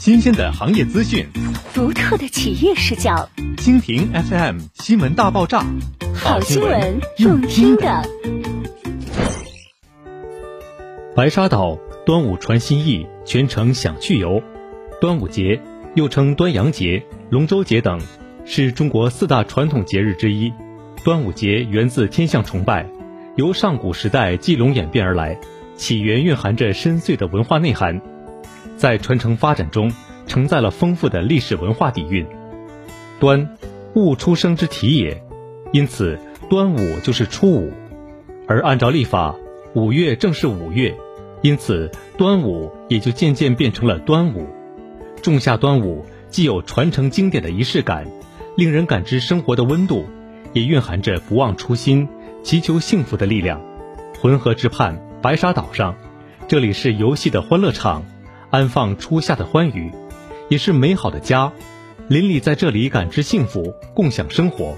新鲜的行业资讯，独特的企业视角，蜻蜓 FM 新闻大爆炸，好新闻用听的。白沙岛端午传心意，全程享去游。端午节又称端阳节、龙舟节等，是中国四大传统节日之一。端午节源自天象崇拜，由上古时代祭龙演变而来，起源蕴含着深邃的文化内涵。在传承发展中，承载了丰富的历史文化底蕴。端，物出生之体也，因此端午就是初五。而按照历法，五月正是五月，因此端午也就渐渐变成了端午。仲夏端午既有传承经典的仪式感，令人感知生活的温度，也蕴含着不忘初心、祈求幸福的力量。浑河之畔，白沙岛上，这里是游戏的欢乐场。安放初夏的欢愉，也是美好的家。邻里在这里感知幸福，共享生活。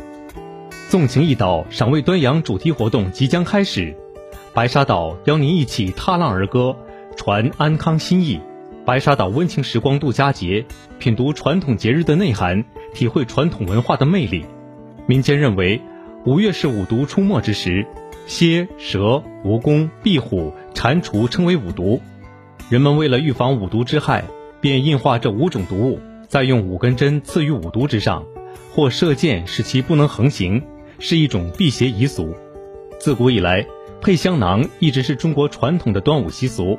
纵情一岛赏味端阳主题活动即将开始，白沙岛邀您一起踏浪而歌，传安康心意。白沙岛温情时光度假节，品读传统节日的内涵，体会传统文化的魅力。民间认为，五月是五毒出没之时，蝎、蛇、蜈蚣、壁虎、蟾蜍称为五毒。人们为了预防五毒之害，便印化这五种毒物，再用五根针刺于五毒之上，或射箭使其不能横行，是一种辟邪遗俗。自古以来，配香囊一直是中国传统的端午习俗。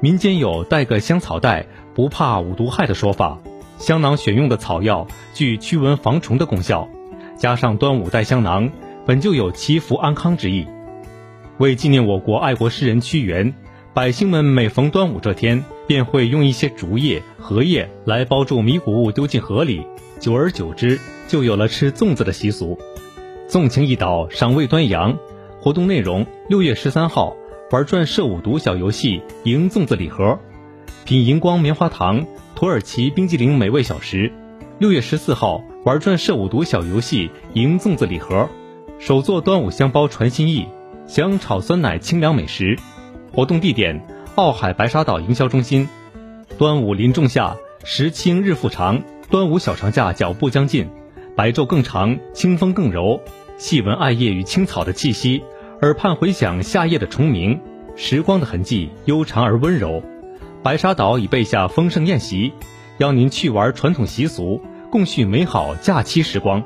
民间有带个香草袋，不怕五毒害的说法。香囊选用的草药具驱蚊防虫的功效，加上端午带香囊，本就有祈福安康之意。为纪念我国爱国诗人屈原。百姓们每逢端午这天，便会用一些竹叶、荷叶来包住米谷物，丢进河里。久而久之，就有了吃粽子的习俗。纵情一岛，赏味端阳。活动内容：六月十三号玩转射五毒小游戏，赢粽子礼盒；品荧光棉花糖、土耳其冰激凌美味小食。六月十四号玩转射五毒小游戏，赢粽子礼盒；手做端午香包传心意，享炒酸奶清凉美食。活动地点：奥海白沙岛营销中心。端午临仲夏，时清日复长，端午小长假脚步将近，白昼更长，清风更柔，细闻艾叶与青草的气息，耳畔回响夏夜的虫鸣，时光的痕迹悠长而温柔。白沙岛已备下丰盛宴席，邀您去玩传统习俗，共叙美好假期时光。